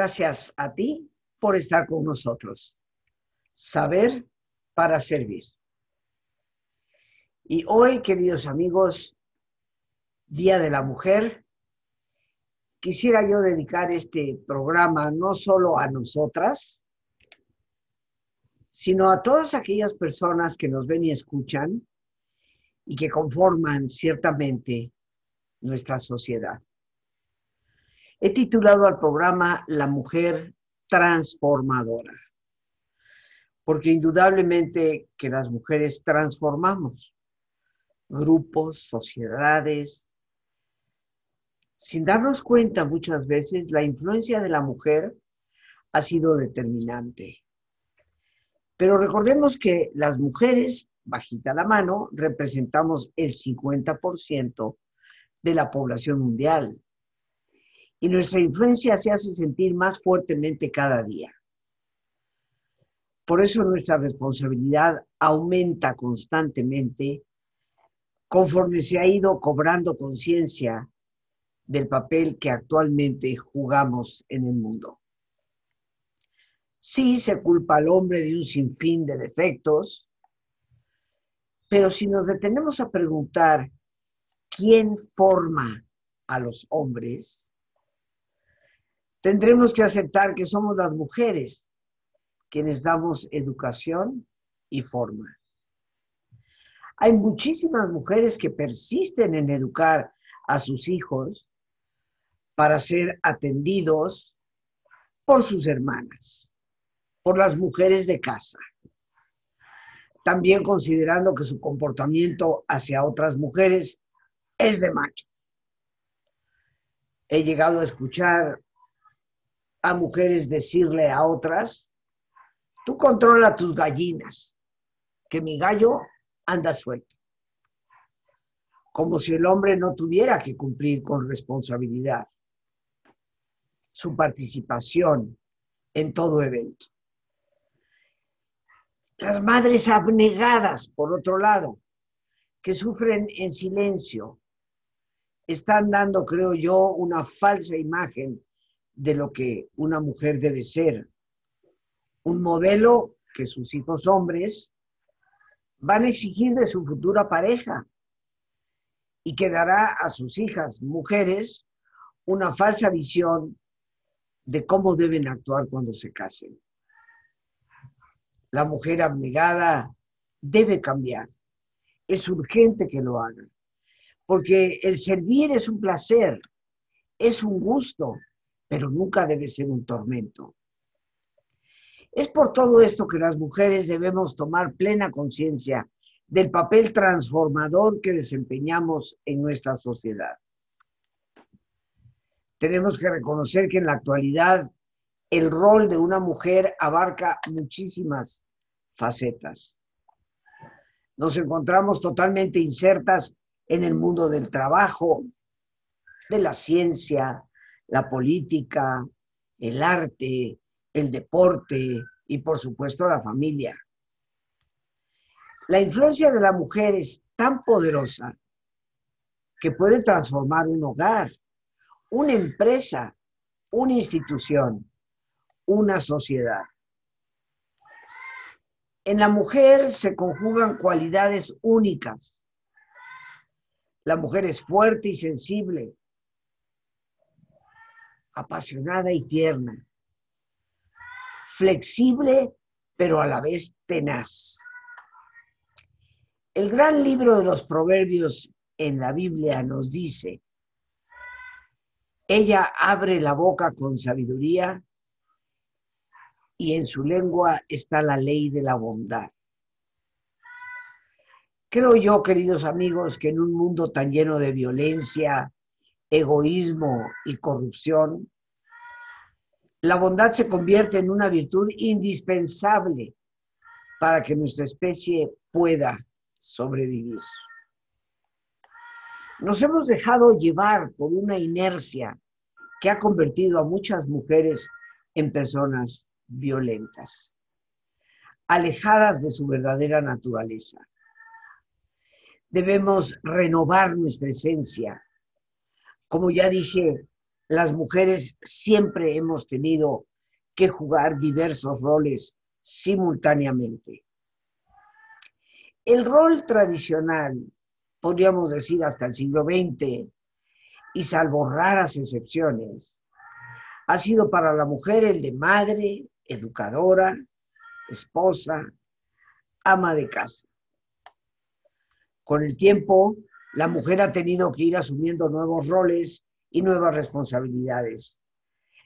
Gracias a ti por estar con nosotros. Saber para servir. Y hoy, queridos amigos, Día de la Mujer, quisiera yo dedicar este programa no solo a nosotras, sino a todas aquellas personas que nos ven y escuchan y que conforman ciertamente nuestra sociedad. He titulado al programa La mujer transformadora, porque indudablemente que las mujeres transformamos grupos, sociedades. Sin darnos cuenta muchas veces, la influencia de la mujer ha sido determinante. Pero recordemos que las mujeres, bajita la mano, representamos el 50% de la población mundial. Y nuestra influencia se hace sentir más fuertemente cada día. Por eso nuestra responsabilidad aumenta constantemente conforme se ha ido cobrando conciencia del papel que actualmente jugamos en el mundo. Sí se culpa al hombre de un sinfín de defectos, pero si nos detenemos a preguntar quién forma a los hombres, tendremos que aceptar que somos las mujeres quienes damos educación y forma. Hay muchísimas mujeres que persisten en educar a sus hijos para ser atendidos por sus hermanas, por las mujeres de casa. También considerando que su comportamiento hacia otras mujeres es de macho. He llegado a escuchar a mujeres decirle a otras, tú controla tus gallinas, que mi gallo anda suelto. Como si el hombre no tuviera que cumplir con responsabilidad su participación en todo evento. Las madres abnegadas, por otro lado, que sufren en silencio, están dando, creo yo, una falsa imagen de lo que una mujer debe ser. Un modelo que sus hijos hombres van a exigir de su futura pareja y que dará a sus hijas mujeres una falsa visión de cómo deben actuar cuando se casen. La mujer abnegada debe cambiar. Es urgente que lo haga, porque el servir es un placer, es un gusto, pero nunca debe ser un tormento. Es por todo esto que las mujeres debemos tomar plena conciencia del papel transformador que desempeñamos en nuestra sociedad. Tenemos que reconocer que en la actualidad el rol de una mujer abarca muchísimas facetas. Nos encontramos totalmente insertas en el mundo del trabajo, de la ciencia, la política, el arte, el deporte y por supuesto la familia. La influencia de la mujer es tan poderosa que puede transformar un hogar, una empresa, una institución, una sociedad. En la mujer se conjugan cualidades únicas. La mujer es fuerte y sensible, apasionada y tierna flexible, pero a la vez tenaz. El gran libro de los proverbios en la Biblia nos dice, ella abre la boca con sabiduría y en su lengua está la ley de la bondad. Creo yo, queridos amigos, que en un mundo tan lleno de violencia, egoísmo y corrupción, la bondad se convierte en una virtud indispensable para que nuestra especie pueda sobrevivir. Nos hemos dejado llevar por una inercia que ha convertido a muchas mujeres en personas violentas, alejadas de su verdadera naturaleza. Debemos renovar nuestra esencia. Como ya dije, las mujeres siempre hemos tenido que jugar diversos roles simultáneamente. El rol tradicional, podríamos decir hasta el siglo XX, y salvo raras excepciones, ha sido para la mujer el de madre, educadora, esposa, ama de casa. Con el tiempo, la mujer ha tenido que ir asumiendo nuevos roles y nuevas responsabilidades,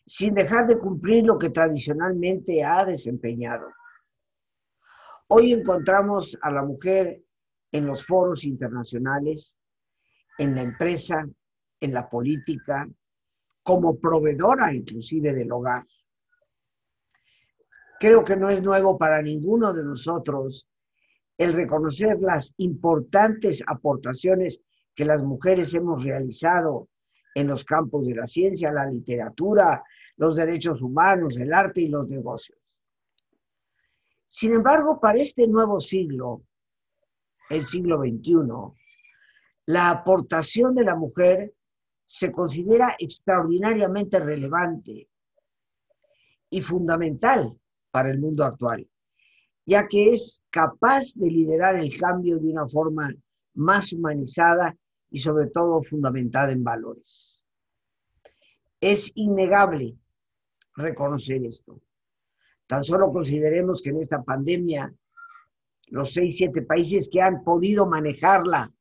sin dejar de cumplir lo que tradicionalmente ha desempeñado. Hoy encontramos a la mujer en los foros internacionales, en la empresa, en la política, como proveedora inclusive del hogar. Creo que no es nuevo para ninguno de nosotros el reconocer las importantes aportaciones que las mujeres hemos realizado en los campos de la ciencia, la literatura, los derechos humanos, el arte y los negocios. Sin embargo, para este nuevo siglo, el siglo XXI, la aportación de la mujer se considera extraordinariamente relevante y fundamental para el mundo actual ya que es capaz de liderar el cambio de una forma más humanizada y sobre todo fundamentada en valores. Es innegable reconocer esto. Tan solo consideremos que en esta pandemia los seis, siete países que han podido manejarla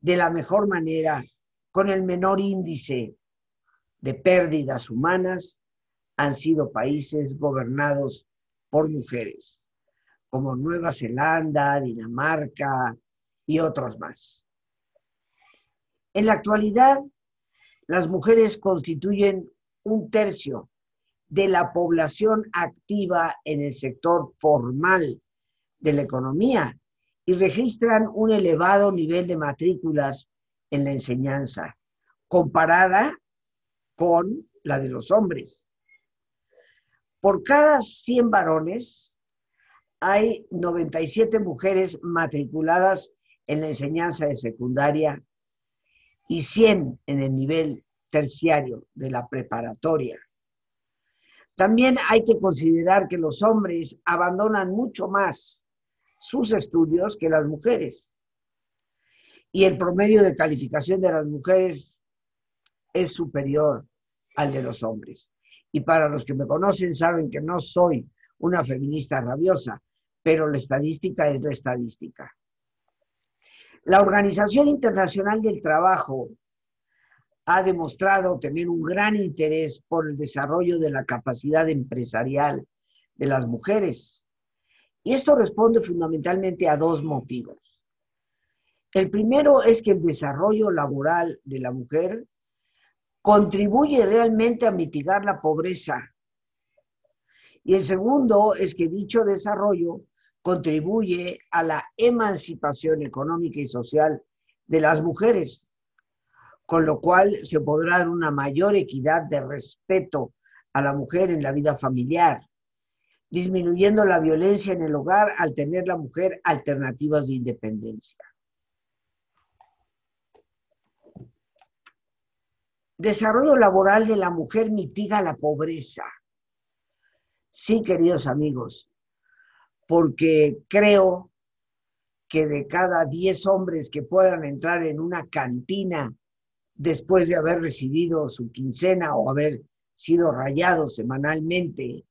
de la mejor manera, con el menor índice de pérdidas humanas, han sido países gobernados por mujeres como Nueva Zelanda, Dinamarca y otros más. En la actualidad, las mujeres constituyen un tercio de la población activa en el sector formal de la economía y registran un elevado nivel de matrículas en la enseñanza, comparada con la de los hombres. Por cada 100 varones, hay 97 mujeres matriculadas en la enseñanza de secundaria y 100 en el nivel terciario de la preparatoria. También hay que considerar que los hombres abandonan mucho más sus estudios que las mujeres. Y el promedio de calificación de las mujeres es superior al de los hombres. Y para los que me conocen saben que no soy una feminista rabiosa, pero la estadística es la estadística. La Organización Internacional del Trabajo ha demostrado tener un gran interés por el desarrollo de la capacidad empresarial de las mujeres. Y esto responde fundamentalmente a dos motivos. El primero es que el desarrollo laboral de la mujer contribuye realmente a mitigar la pobreza. Y el segundo es que dicho desarrollo contribuye a la emancipación económica y social de las mujeres, con lo cual se podrá dar una mayor equidad de respeto a la mujer en la vida familiar, disminuyendo la violencia en el hogar al tener la mujer alternativas de independencia. Desarrollo laboral de la mujer mitiga la pobreza. Sí, queridos amigos, porque creo que de cada 10 hombres que puedan entrar en una cantina después de haber recibido su quincena o haber sido rayados semanalmente,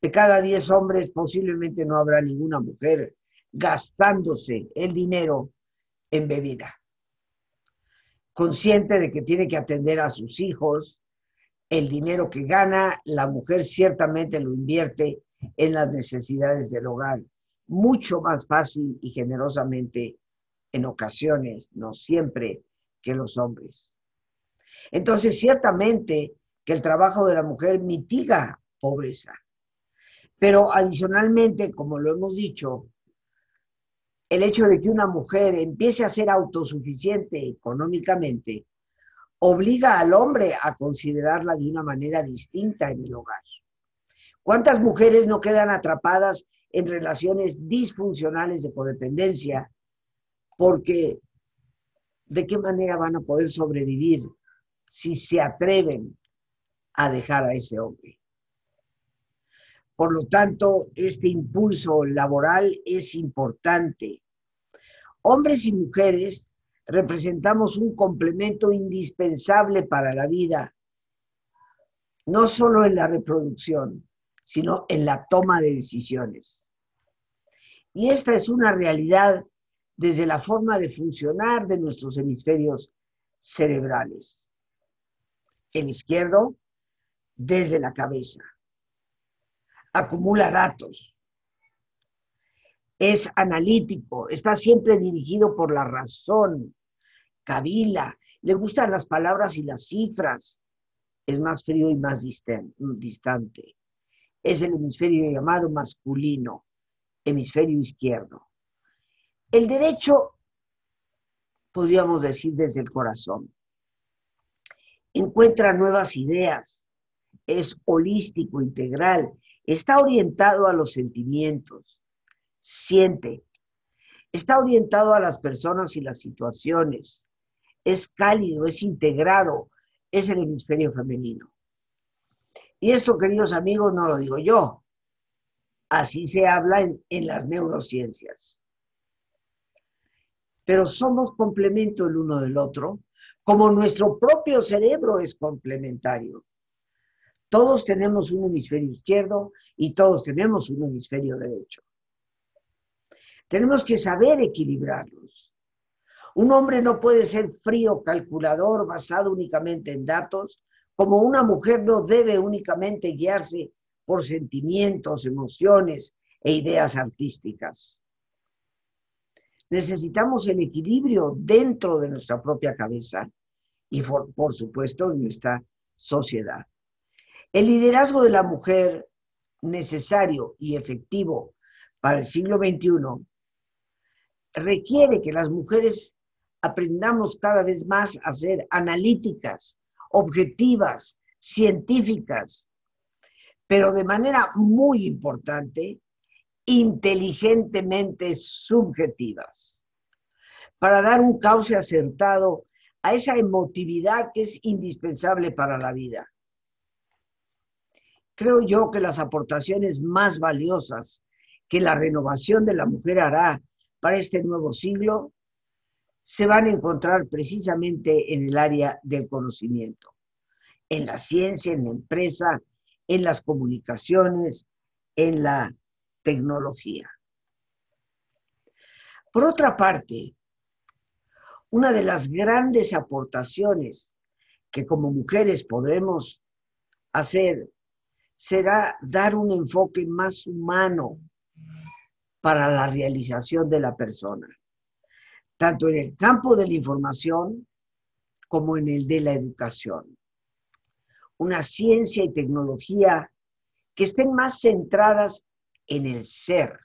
de cada 10 hombres posiblemente no habrá ninguna mujer gastándose el dinero en bebida. Consciente de que tiene que atender a sus hijos, el dinero que gana, la mujer ciertamente lo invierte en las necesidades del hogar, mucho más fácil y generosamente en ocasiones, no siempre, que los hombres. Entonces, ciertamente que el trabajo de la mujer mitiga pobreza, pero adicionalmente, como lo hemos dicho, el hecho de que una mujer empiece a ser autosuficiente económicamente obliga al hombre a considerarla de una manera distinta en el hogar. ¿Cuántas mujeres no quedan atrapadas en relaciones disfuncionales de codependencia? Porque ¿de qué manera van a poder sobrevivir si se atreven a dejar a ese hombre. Por lo tanto, este impulso laboral es importante. Hombres y mujeres representamos un complemento indispensable para la vida, no solo en la reproducción, sino en la toma de decisiones. Y esta es una realidad desde la forma de funcionar de nuestros hemisferios cerebrales. El izquierdo, desde la cabeza. Acumula datos. Es analítico, está siempre dirigido por la razón. Cabila, le gustan las palabras y las cifras. Es más frío y más distante. Es el hemisferio llamado masculino, hemisferio izquierdo. El derecho, podríamos decir desde el corazón, encuentra nuevas ideas, es holístico, integral, está orientado a los sentimientos, siente, está orientado a las personas y las situaciones, es cálido, es integrado, es el hemisferio femenino. Y esto, queridos amigos, no lo digo yo, así se habla en, las neurociencias pero somos complemento el uno del otro, como nuestro propio cerebro es complementario. Todos tenemos un hemisferio izquierdo y todos tenemos un hemisferio derecho. Tenemos que saber equilibrarlos. Un hombre no puede ser frío, calculador, basado únicamente en datos, como una mujer no debe únicamente guiarse por sentimientos, emociones e ideas artísticas. Necesitamos el equilibrio dentro de nuestra propia cabeza y, por, supuesto, en nuestra sociedad. El liderazgo de la mujer necesario y efectivo para el siglo XXI requiere que las mujeres aprendamos cada vez más a ser analíticas, objetivas, científicas, pero de manera muy importante, inteligentemente subjetivas, para dar un cauce acertado a esa emotividad que es indispensable para la vida. Creo yo que las aportaciones más valiosas que la renovación de la mujer hará para este nuevo siglo se van a encontrar precisamente en el área del conocimiento, en la ciencia, en la empresa, en las comunicaciones, en la tecnología. Por otra parte, una de las grandes aportaciones que como mujeres podremos hacer será dar un enfoque más humano para la realización de la persona, tanto en el campo de la información como en el de la educación. Una ciencia y tecnología que estén más centradas en el ser.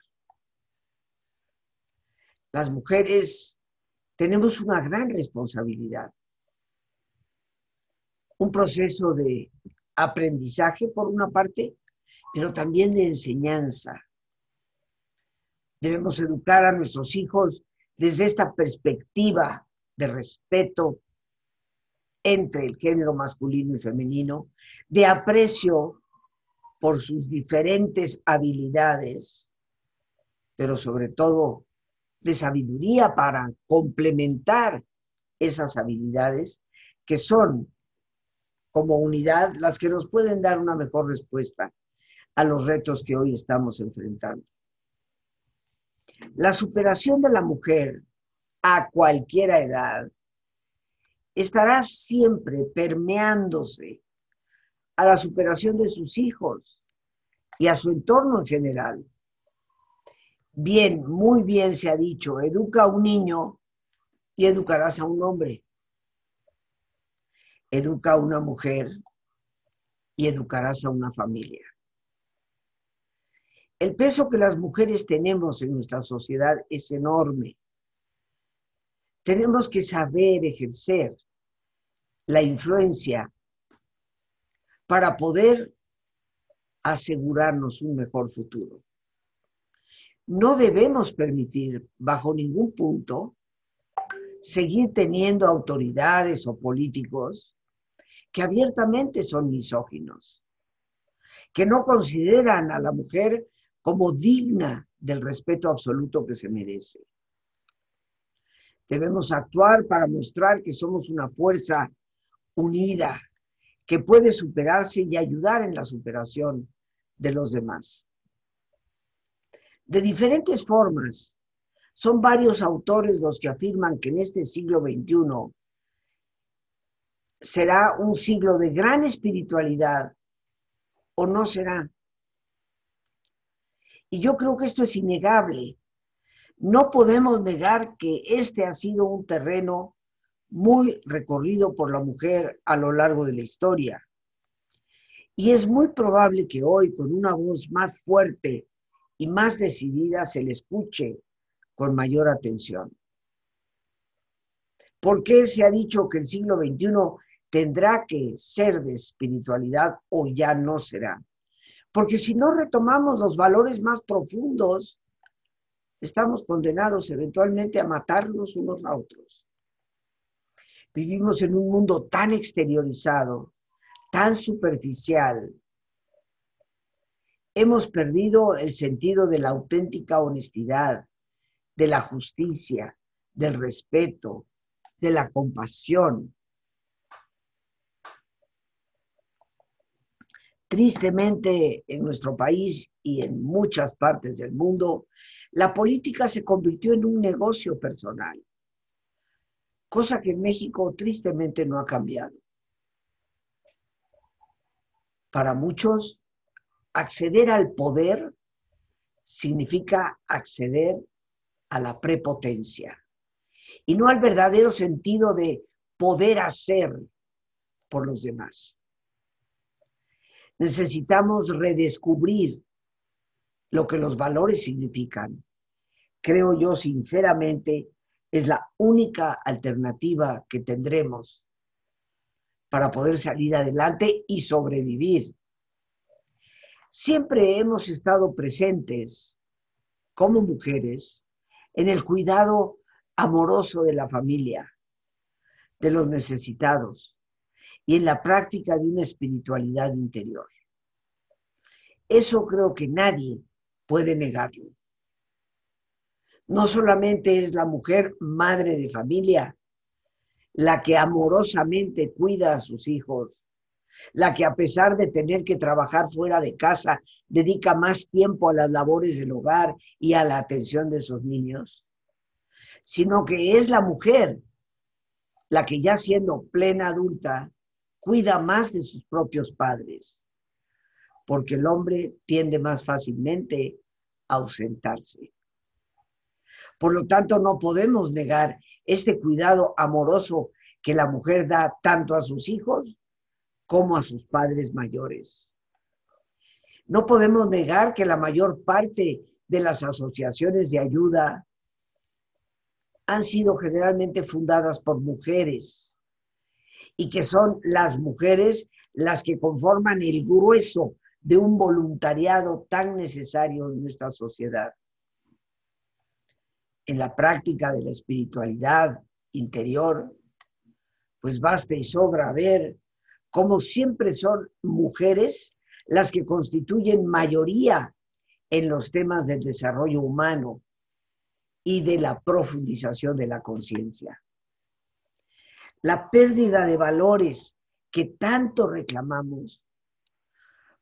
Las mujeres tenemos una gran responsabilidad. Un proceso de aprendizaje, por una parte, pero también de enseñanza. Debemos educar a nuestros hijos desde esta perspectiva de respeto entre el género masculino y femenino, de aprecio por sus diferentes habilidades, pero sobre todo de sabiduría para complementar esas habilidades que son como unidad las que nos pueden dar una mejor respuesta a los retos que hoy estamos enfrentando. La superación de la mujer a cualquier edad estará siempre permeándose a la superación de sus hijos y a su entorno en general. Bien, muy bien se ha dicho, educa a un niño y educarás a un hombre. Educa a una mujer y educarás a una familia. El peso que las mujeres tenemos en nuestra sociedad es enorme. Tenemos que saber ejercer la influencia para poder asegurarnos un mejor futuro. No debemos permitir bajo ningún punto seguir teniendo autoridades o políticos que abiertamente son misóginos, que no consideran a la mujer como digna del respeto absoluto que se merece. Debemos actuar para mostrar que somos una fuerza unida, que puede superarse y ayudar en la superación de los demás. De diferentes formas, son varios autores los que afirman que en este siglo XXI será un siglo de gran espiritualidad o no será. Y yo creo que esto es innegable. No podemos negar que este ha sido un terreno muy recorrido por la mujer a lo largo de la historia. Y es muy probable que hoy, con una voz más fuerte y más decidida, se le escuche con mayor atención. ¿Por qué se ha dicho que el siglo XXI tendrá que ser de espiritualidad o ya no será? Porque si no retomamos los valores más profundos, estamos condenados eventualmente a matarnos unos a otros. Vivimos en un mundo tan exteriorizado, tan superficial. Hemos perdido el sentido de la auténtica honestidad, de la justicia, del respeto, de la compasión. Tristemente, en nuestro país y en muchas partes del mundo, la política se convirtió en un negocio personal, cosa que en México tristemente no ha cambiado. Para muchos, acceder al poder significa acceder a la prepotencia y no al verdadero sentido de poder hacer por los demás. Necesitamos redescubrir lo que los valores significan. Creo yo sinceramente es la única alternativa que tendremos para poder salir adelante y sobrevivir. Siempre hemos estado presentes como mujeres en el cuidado amoroso de la familia, de los necesitados y en la práctica de una espiritualidad interior. Eso creo que nadie puede negarlo. No solamente es la mujer madre de familia la que amorosamente cuida a sus hijos, la que a pesar de tener que trabajar fuera de casa, dedica más tiempo a las labores del hogar y a la atención de sus niños, sino que es la mujer la que ya siendo plena adulta, cuida más de sus propios padres, porque el hombre tiende más fácilmente a ausentarse. Por lo tanto, no podemos negar este cuidado amoroso que la mujer da tanto a sus hijos como a sus padres mayores. No podemos negar que la mayor parte de las asociaciones de ayuda han sido generalmente fundadas por mujeres y que son las mujeres las que conforman el grueso de un voluntariado tan necesario en nuestra sociedad. En la práctica de la espiritualidad interior, pues basta y sobra ver como siempre son mujeres las que constituyen mayoría en los temas del desarrollo humano y de la profundización de la conciencia. La pérdida de valores que tanto reclamamos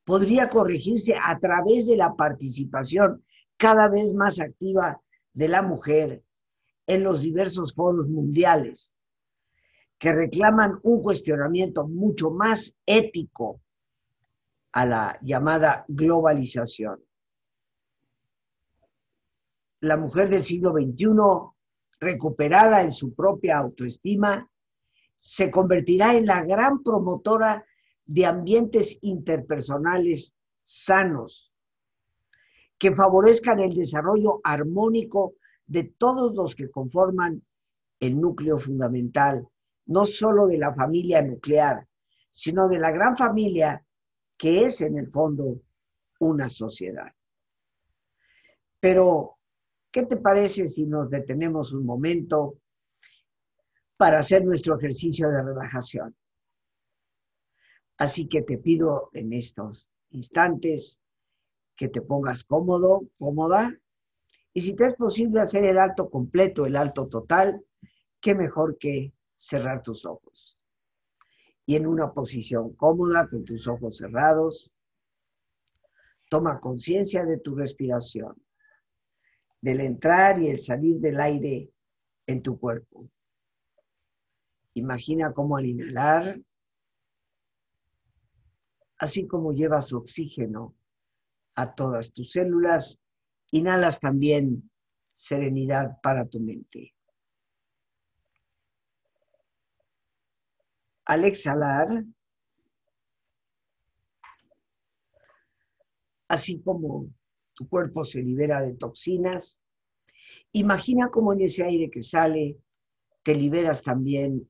podría corregirse a través de la participación cada vez más activa de la mujer en los diversos foros mundiales que reclaman un cuestionamiento mucho más ético a la llamada globalización. La mujer del siglo XXI, recuperada en su propia autoestima, se convertirá en la gran promotora de ambientes interpersonales sanos, que favorezcan el desarrollo armónico de todos los que conforman el núcleo fundamental no solo de la familia nuclear, sino de la gran familia que es en el fondo una sociedad. Pero, ¿qué te parece si nos detenemos un momento para hacer nuestro ejercicio de relajación? Así que te pido en estos instantes que te pongas cómodo, cómoda, y si te es posible hacer el alto completo, el alto total, qué mejor que cerrar tus ojos. Y en una posición cómoda, con tus ojos cerrados, toma conciencia de tu respiración, del entrar y el salir del aire en tu cuerpo. Imagina cómo al inhalar, así como llevas oxígeno a todas tus células, inhalas también serenidad para tu mente. Al exhalar, así como tu cuerpo se libera de toxinas, imagina cómo en ese aire que sale te liberas también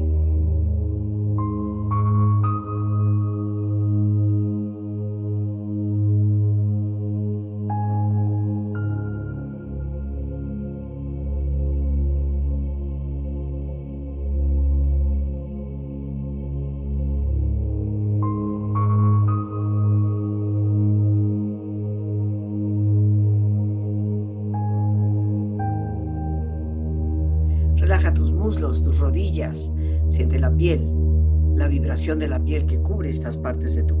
De la piel que cubre estas partes de tu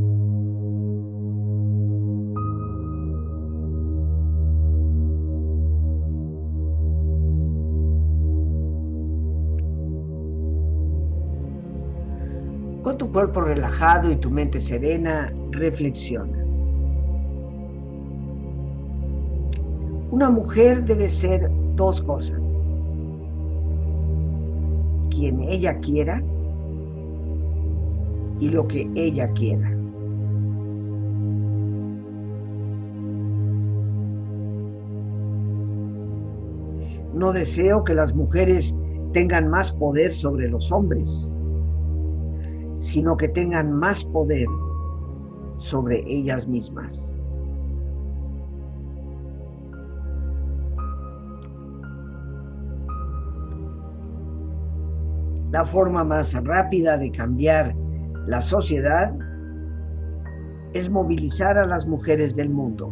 Cuerpo relajado y tu mente serena, reflexiona. Una mujer debe ser dos cosas. Quien ella quiera y lo que ella quiera. No deseo que las mujeres tengan más poder sobre los hombres sino que tengan más poder sobre ellas mismas. La forma más rápida de cambiar la sociedad es movilizar a las mujeres del mundo.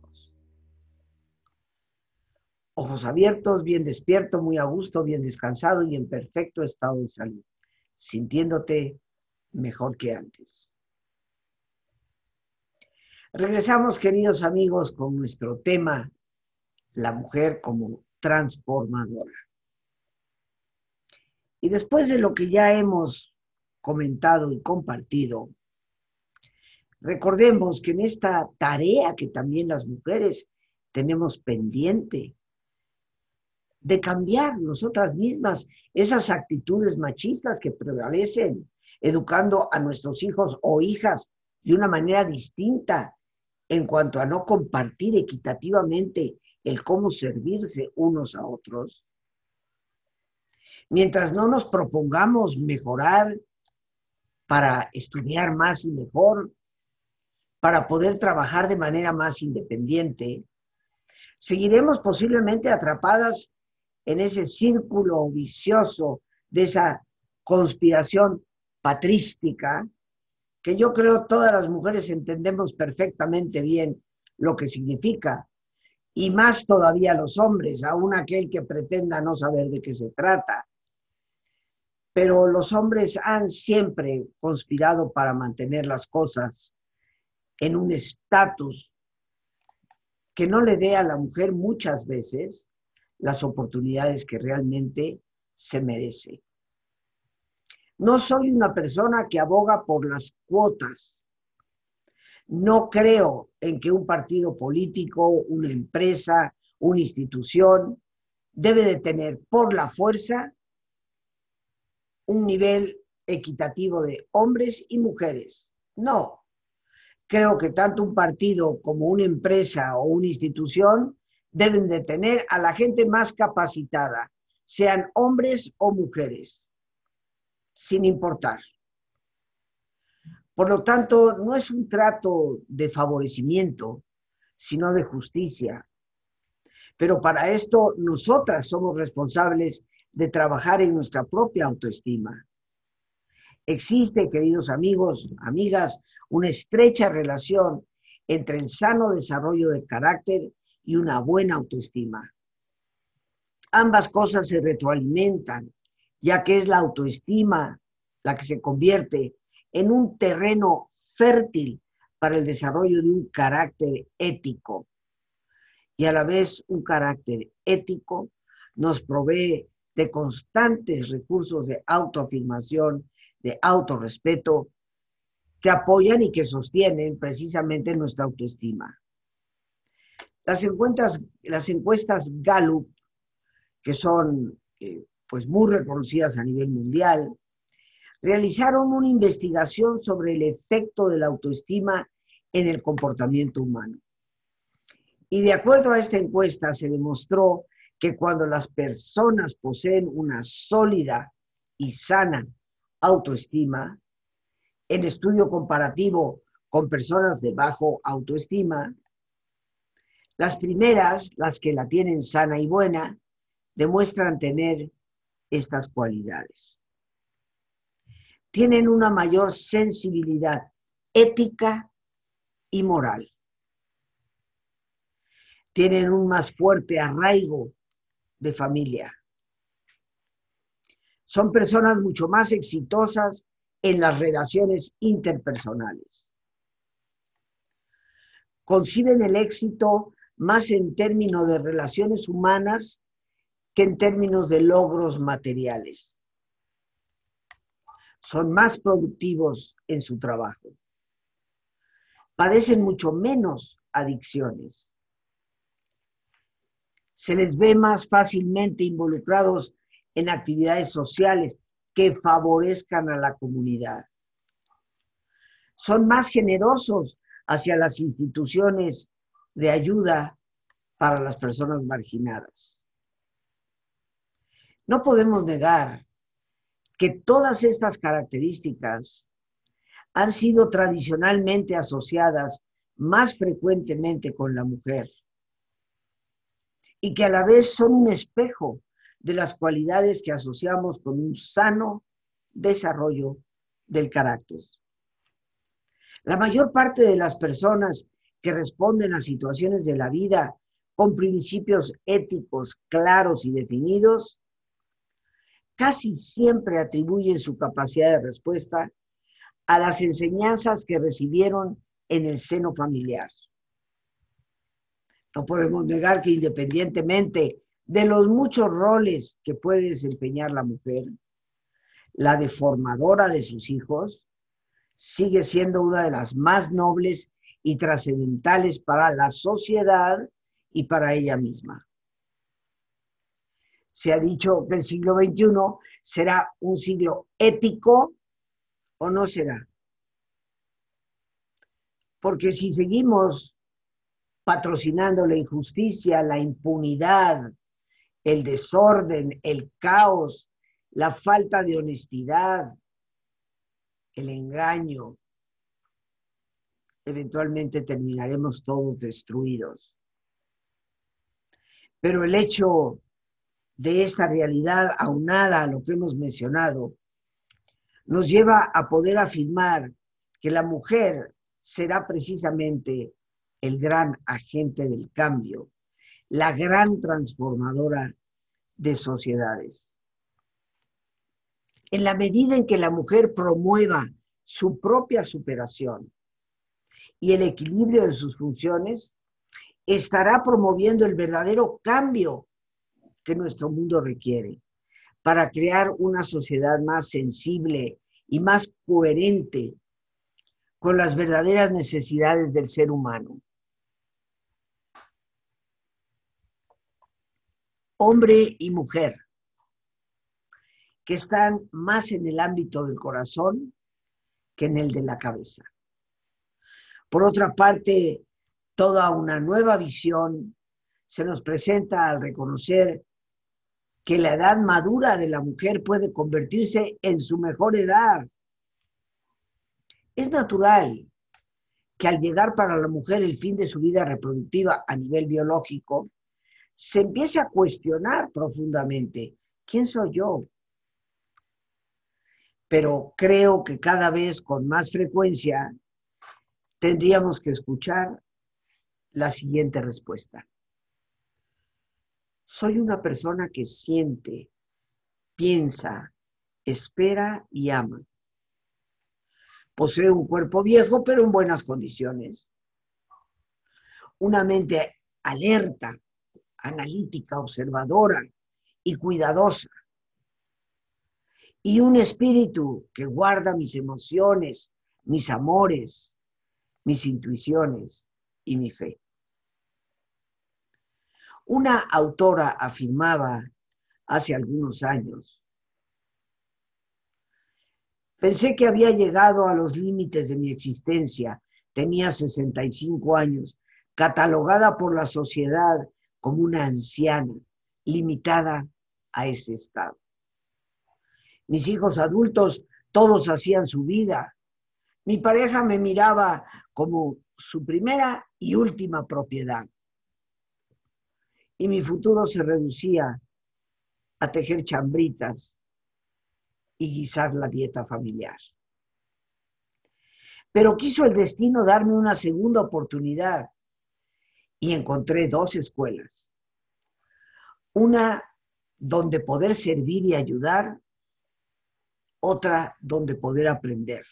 ojos abiertos, bien despierto, muy a gusto, bien descansado y en perfecto estado de salud, sintiéndote mejor que antes. Regresamos, queridos amigos, con nuestro tema, la mujer como transformadora. Y después de lo que ya hemos comentado y compartido, recordemos que en esta tarea que también las mujeres tenemos pendiente, de cambiar nosotras mismas esas actitudes machistas que prevalecen, educando a nuestros hijos o hijas de una manera distinta en cuanto a no compartir equitativamente el cómo servirse unos a otros. Mientras no nos propongamos mejorar para estudiar más y mejor, para poder trabajar de manera más independiente, seguiremos posiblemente atrapadas en ese círculo vicioso de esa conspiración patrística, que yo creo todas las mujeres entendemos perfectamente bien lo que significa, y más todavía los hombres, aún aquel que pretenda no saber de qué se trata. Pero los hombres han siempre conspirado para mantener las cosas en un estatus que no le dé a la mujer muchas veces las oportunidades que realmente se merece. No soy una persona que aboga por las cuotas. No creo en que un partido político, una empresa, una institución debe de tener por la fuerza un nivel equitativo de hombres y mujeres. No. Creo que tanto un partido como una empresa o una institución deben de tener a la gente más capacitada, sean hombres o mujeres, sin importar. Por lo tanto, no es un trato de favorecimiento, sino de justicia. Pero para esto nosotras somos responsables de trabajar en nuestra propia autoestima. Existe, queridos amigos, amigas, una estrecha relación entre el sano desarrollo del carácter y una buena autoestima. Ambas cosas se retroalimentan, ya que es la autoestima la que se convierte en un terreno fértil para el desarrollo de un carácter ético. Y a la vez un carácter ético nos provee de constantes recursos de autoafirmación, de autorrespeto, que apoyan y que sostienen precisamente nuestra autoestima. Las encuestas, las encuestas Gallup, que son eh, pues muy reconocidas a nivel mundial, realizaron una investigación sobre el efecto de la autoestima en el comportamiento humano. Y de acuerdo a esta encuesta se demostró que cuando las personas poseen una sólida y sana autoestima, en estudio comparativo con personas de bajo autoestima, las primeras, las que la tienen sana y buena, demuestran tener estas cualidades tienen una mayor sensibilidad ética y moral. Tienen un más fuerte arraigo de familia. Son personas mucho más exitosas en las relaciones interpersonales. Conciben el éxito más en términos de relaciones humanas que en términos de logros materiales son más productivos en su trabajo. Padecen mucho menos adicciones. Se les ve más fácilmente involucrados en actividades sociales que favorezcan a la comunidad. Son más generosos hacia las instituciones de ayuda para las personas marginadas. No podemos negar que todas estas características han sido tradicionalmente asociadas más frecuentemente con la mujer y que a la vez son un espejo de las cualidades que asociamos con un sano desarrollo del carácter. La mayor parte de las personas que responden a situaciones de la vida con principios éticos claros y definidos casi siempre atribuyen su capacidad de respuesta a las enseñanzas que recibieron en el seno familiar. No podemos negar que independientemente de los muchos roles que puede desempeñar la mujer, la deformadora de sus hijos sigue siendo una de las más nobles y trascendentales para la sociedad y para ella misma se ha dicho que el siglo XXI será un siglo ético o no será. Porque si seguimos patrocinando la injusticia, la impunidad, el desorden, el caos, la falta de honestidad, el engaño, eventualmente terminaremos todos destruidos. Pero el hecho de esta realidad aunada a lo que hemos mencionado, nos lleva a poder afirmar que la mujer será precisamente el gran agente del cambio, la gran transformadora de sociedades. En la medida en que la mujer promueva su propia superación y el equilibrio de sus funciones, estará promoviendo el verdadero cambio que nuestro mundo requiere para crear una sociedad más sensible y más coherente con las verdaderas necesidades del ser humano. Hombre y mujer, que están más en el ámbito del corazón que en el de la cabeza. Por otra parte, toda una nueva visión se nos presenta al reconocer que la edad madura de la mujer puede convertirse en su mejor edad. Es natural que al llegar para la mujer el fin de su vida reproductiva a nivel biológico, se empiece a cuestionar profundamente, ¿quién soy yo? Pero creo que cada vez con más frecuencia tendríamos que escuchar la siguiente respuesta. Soy una persona que siente, piensa, espera y ama. Posee un cuerpo viejo, pero en buenas condiciones. Una mente alerta, analítica, observadora y cuidadosa. Y un espíritu que guarda mis emociones, mis amores, mis intuiciones y mi fe. Una autora afirmaba hace algunos años Pensé que había llegado a los límites de mi existencia. Tenía 65 años, catalogada por la sociedad como una anciana, limitada a ese estado. Mis hijos adultos, todos hacían su vida. Mi pareja me miraba como su primera y última propiedad. Y mi futuro se reducía a tejer chambritas y guisar la dieta familiar. Pero quiso el destino darme una segunda oportunidad y encontré dos escuelas. Una donde poder servir y ayudar, otra donde poder aprender.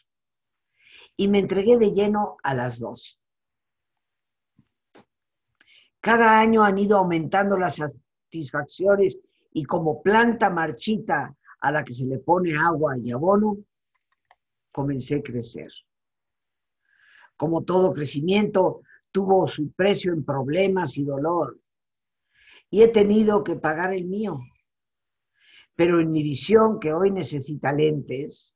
Y me entregué de lleno a las dos. Cada año han ido aumentando las satisfacciones y como planta marchita a la que se le pone agua y abono, comencé a crecer. Como todo crecimiento, tuvo su precio en problemas y dolor. Y he tenido que pagar el mío. Pero en mi visión, que hoy necesita lentes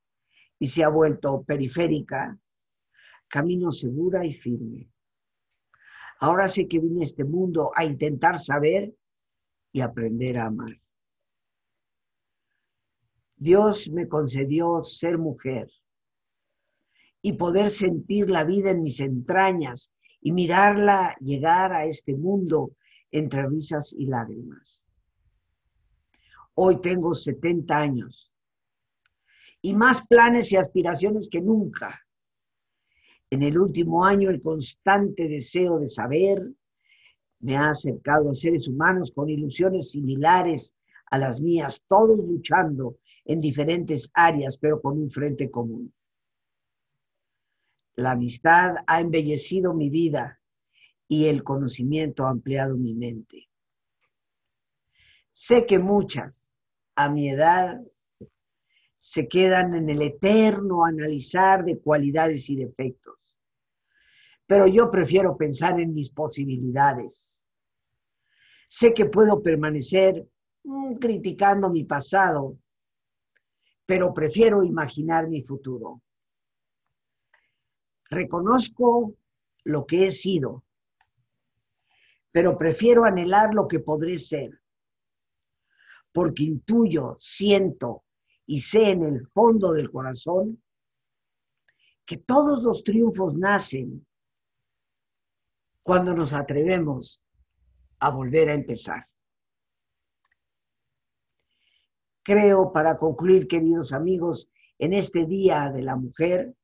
y se ha vuelto periférica, camino segura y firme. Ahora sé que vine a este mundo a intentar saber y aprender a amar. Dios me concedió ser mujer y poder sentir la vida en mis entrañas y mirarla llegar a este mundo entre risas y lágrimas. Hoy tengo 70 años y más planes y aspiraciones que nunca. En el último año el constante deseo de saber me ha acercado a seres humanos con ilusiones similares a las mías, todos luchando en diferentes áreas, pero con un frente común. La amistad ha embellecido mi vida y el conocimiento ha ampliado mi mente. Sé que muchas, a mi edad, se quedan en el eterno analizar de cualidades y defectos. Pero yo prefiero pensar en mis posibilidades. Sé que puedo permanecer mm, criticando mi pasado pero prefiero imaginar mi futuro. Reconozco lo que he sido, pero prefiero anhelar lo que podré ser, porque intuyo, siento y sé en el fondo del corazón que todos los triunfos nacen cuando nos atrevemos a volver a empezar. Creo, para concluir, queridos amigos, en este Día de la Mujer,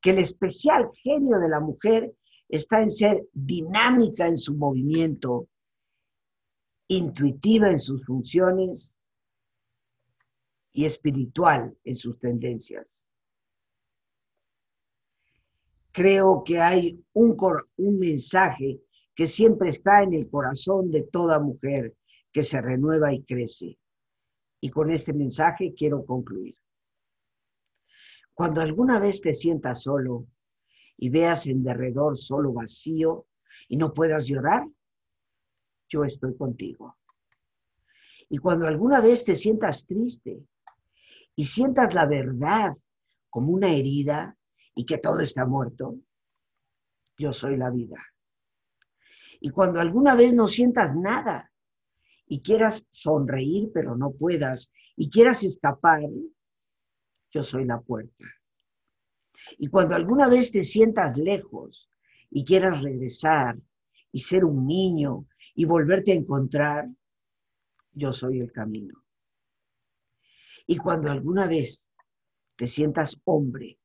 que el especial genio de la mujer está en ser dinámica en su movimiento, intuitiva en sus funciones y espiritual en sus tendencias. Creo que hay un, un mensaje que siempre está en el corazón de toda mujer que se renueva y crece. Y con este mensaje quiero concluir. Cuando alguna vez te sientas solo y veas en derredor solo vacío y no puedas llorar, yo estoy contigo. Y cuando alguna vez te sientas triste y sientas la verdad como una herida y que todo está muerto, yo soy la vida. Y cuando alguna vez no sientas nada y quieras sonreír pero no puedas y quieras escapar, yo soy la puerta. Y cuando alguna vez te sientas lejos y quieras regresar y ser un niño y volverte a encontrar, yo soy el camino. Y cuando alguna vez te sientas hombre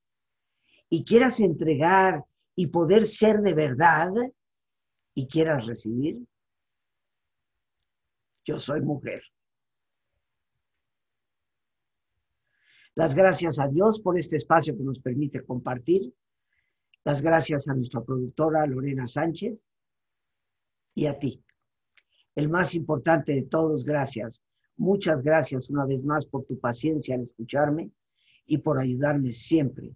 y quieras entregar y poder ser de verdad y quieras recibir, yo soy mujer. Las gracias a Dios por este espacio que nos permite compartir. Las gracias a nuestra productora Lorena Sánchez y a ti. El más importante de todos, gracias. Muchas gracias una vez más por tu paciencia al escucharme y por ayudarme siempre